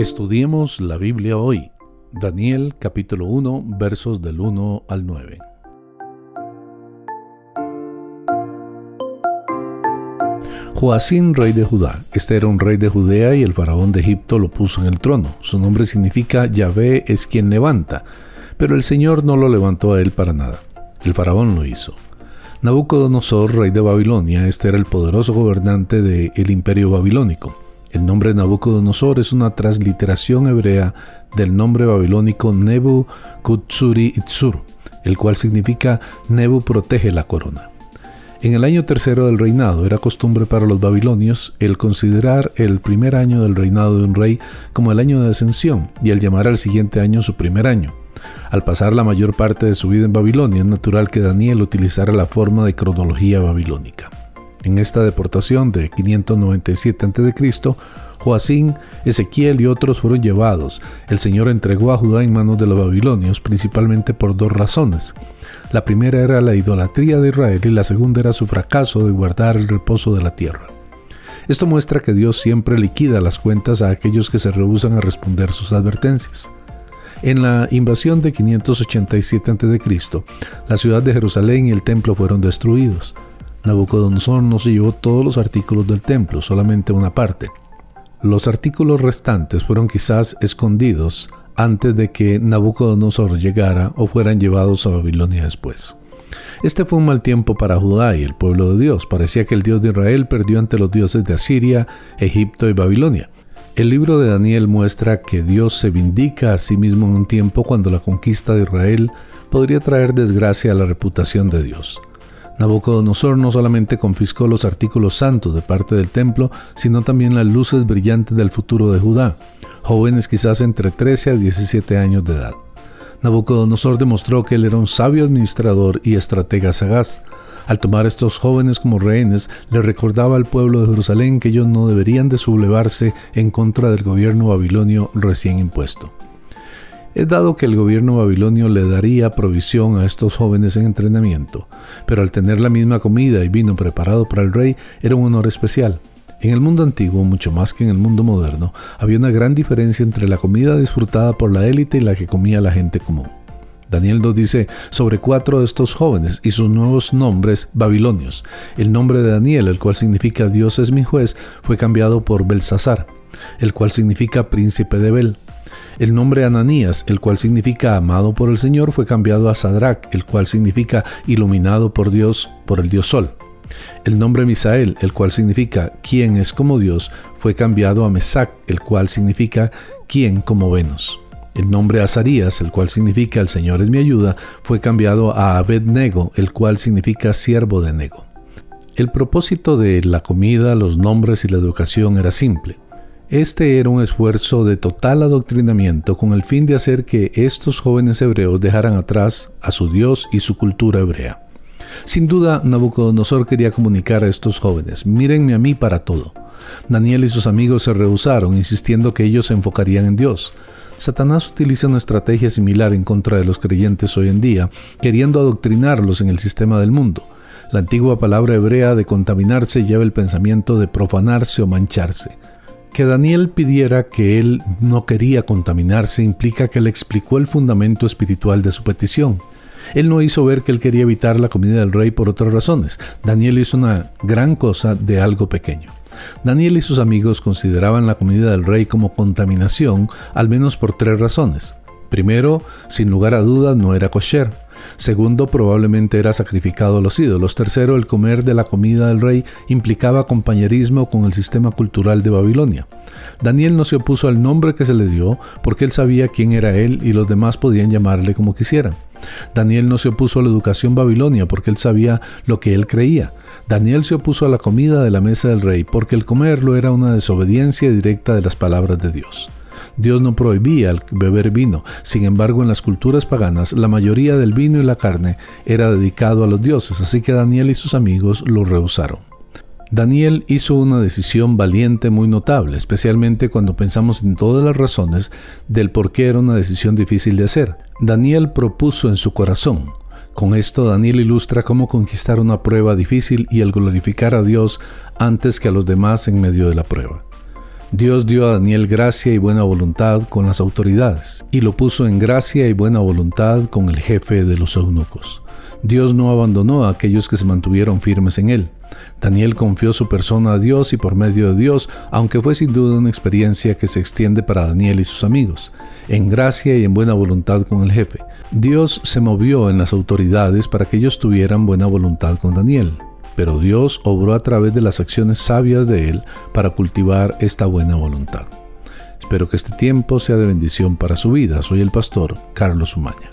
Estudiemos la Biblia hoy. Daniel capítulo 1 versos del 1 al 9. Joacín, rey de Judá. Este era un rey de Judea y el faraón de Egipto lo puso en el trono. Su nombre significa Yahvé es quien levanta, pero el Señor no lo levantó a él para nada. El faraón lo hizo. Nabucodonosor, rey de Babilonia, este era el poderoso gobernante del imperio babilónico. El nombre Nabucodonosor es una transliteración hebrea del nombre babilónico Nebu Kutsuri Itzur, el cual significa Nebu protege la corona. En el año tercero del reinado era costumbre para los babilonios el considerar el primer año del reinado de un rey como el año de ascensión y el llamar al siguiente año su primer año. Al pasar la mayor parte de su vida en Babilonia, es natural que Daniel utilizara la forma de cronología babilónica. En esta deportación de 597 a.C., Joacín, Ezequiel y otros fueron llevados. El Señor entregó a Judá en manos de los babilonios principalmente por dos razones. La primera era la idolatría de Israel y la segunda era su fracaso de guardar el reposo de la tierra. Esto muestra que Dios siempre liquida las cuentas a aquellos que se rehusan a responder sus advertencias. En la invasión de 587 a.C., la ciudad de Jerusalén y el templo fueron destruidos. Nabucodonosor no se llevó todos los artículos del templo, solamente una parte. Los artículos restantes fueron quizás escondidos antes de que Nabucodonosor llegara o fueran llevados a Babilonia después. Este fue un mal tiempo para Judá y el pueblo de Dios. Parecía que el Dios de Israel perdió ante los dioses de Asiria, Egipto y Babilonia. El libro de Daniel muestra que Dios se vindica a sí mismo en un tiempo cuando la conquista de Israel podría traer desgracia a la reputación de Dios. Nabucodonosor no solamente confiscó los artículos santos de parte del templo, sino también las luces brillantes del futuro de Judá, jóvenes quizás entre 13 a 17 años de edad. Nabucodonosor demostró que él era un sabio administrador y estratega sagaz, al tomar estos jóvenes como rehenes, le recordaba al pueblo de Jerusalén que ellos no deberían de sublevarse en contra del gobierno babilonio recién impuesto. Es dado que el gobierno babilonio le daría provisión a estos jóvenes en entrenamiento, pero al tener la misma comida y vino preparado para el rey era un honor especial. En el mundo antiguo, mucho más que en el mundo moderno, había una gran diferencia entre la comida disfrutada por la élite y la que comía la gente común. Daniel 2 dice sobre cuatro de estos jóvenes y sus nuevos nombres babilonios. El nombre de Daniel, el cual significa Dios es mi juez, fue cambiado por Belsasar, el cual significa príncipe de Bel. El nombre Ananías, el cual significa amado por el Señor, fue cambiado a Sadrach, el cual significa iluminado por Dios, por el Dios Sol. El nombre Misael, el cual significa quien es como Dios, fue cambiado a Mesac, el cual significa quien como Venus. El nombre Azarías, el cual significa el Señor es mi ayuda, fue cambiado a Abednego, el cual significa siervo de Nego. El propósito de la comida, los nombres y la educación era simple. Este era un esfuerzo de total adoctrinamiento con el fin de hacer que estos jóvenes hebreos dejaran atrás a su Dios y su cultura hebrea. Sin duda, Nabucodonosor quería comunicar a estos jóvenes, mírenme a mí para todo. Daniel y sus amigos se rehusaron, insistiendo que ellos se enfocarían en Dios. Satanás utiliza una estrategia similar en contra de los creyentes hoy en día, queriendo adoctrinarlos en el sistema del mundo. La antigua palabra hebrea de contaminarse lleva el pensamiento de profanarse o mancharse. Que Daniel pidiera que él no quería contaminarse implica que le explicó el fundamento espiritual de su petición. Él no hizo ver que él quería evitar la comida del rey por otras razones. Daniel hizo una gran cosa de algo pequeño. Daniel y sus amigos consideraban la comida del rey como contaminación, al menos por tres razones. Primero, sin lugar a dudas, no era kosher. Segundo, probablemente era sacrificado a los ídolos. Tercero, el comer de la comida del rey implicaba compañerismo con el sistema cultural de Babilonia. Daniel no se opuso al nombre que se le dio porque él sabía quién era él y los demás podían llamarle como quisieran. Daniel no se opuso a la educación babilonia porque él sabía lo que él creía. Daniel se opuso a la comida de la mesa del rey porque el comerlo era una desobediencia directa de las palabras de Dios. Dios no prohibía el beber vino, sin embargo en las culturas paganas la mayoría del vino y la carne era dedicado a los dioses, así que Daniel y sus amigos lo rehusaron. Daniel hizo una decisión valiente muy notable, especialmente cuando pensamos en todas las razones del por qué era una decisión difícil de hacer. Daniel propuso en su corazón, con esto Daniel ilustra cómo conquistar una prueba difícil y el glorificar a Dios antes que a los demás en medio de la prueba. Dios dio a Daniel gracia y buena voluntad con las autoridades, y lo puso en gracia y buena voluntad con el jefe de los eunucos. Dios no abandonó a aquellos que se mantuvieron firmes en él. Daniel confió su persona a Dios y por medio de Dios, aunque fue sin duda una experiencia que se extiende para Daniel y sus amigos, en gracia y en buena voluntad con el jefe. Dios se movió en las autoridades para que ellos tuvieran buena voluntad con Daniel pero Dios obró a través de las acciones sabias de Él para cultivar esta buena voluntad. Espero que este tiempo sea de bendición para su vida. Soy el pastor Carlos Umaña.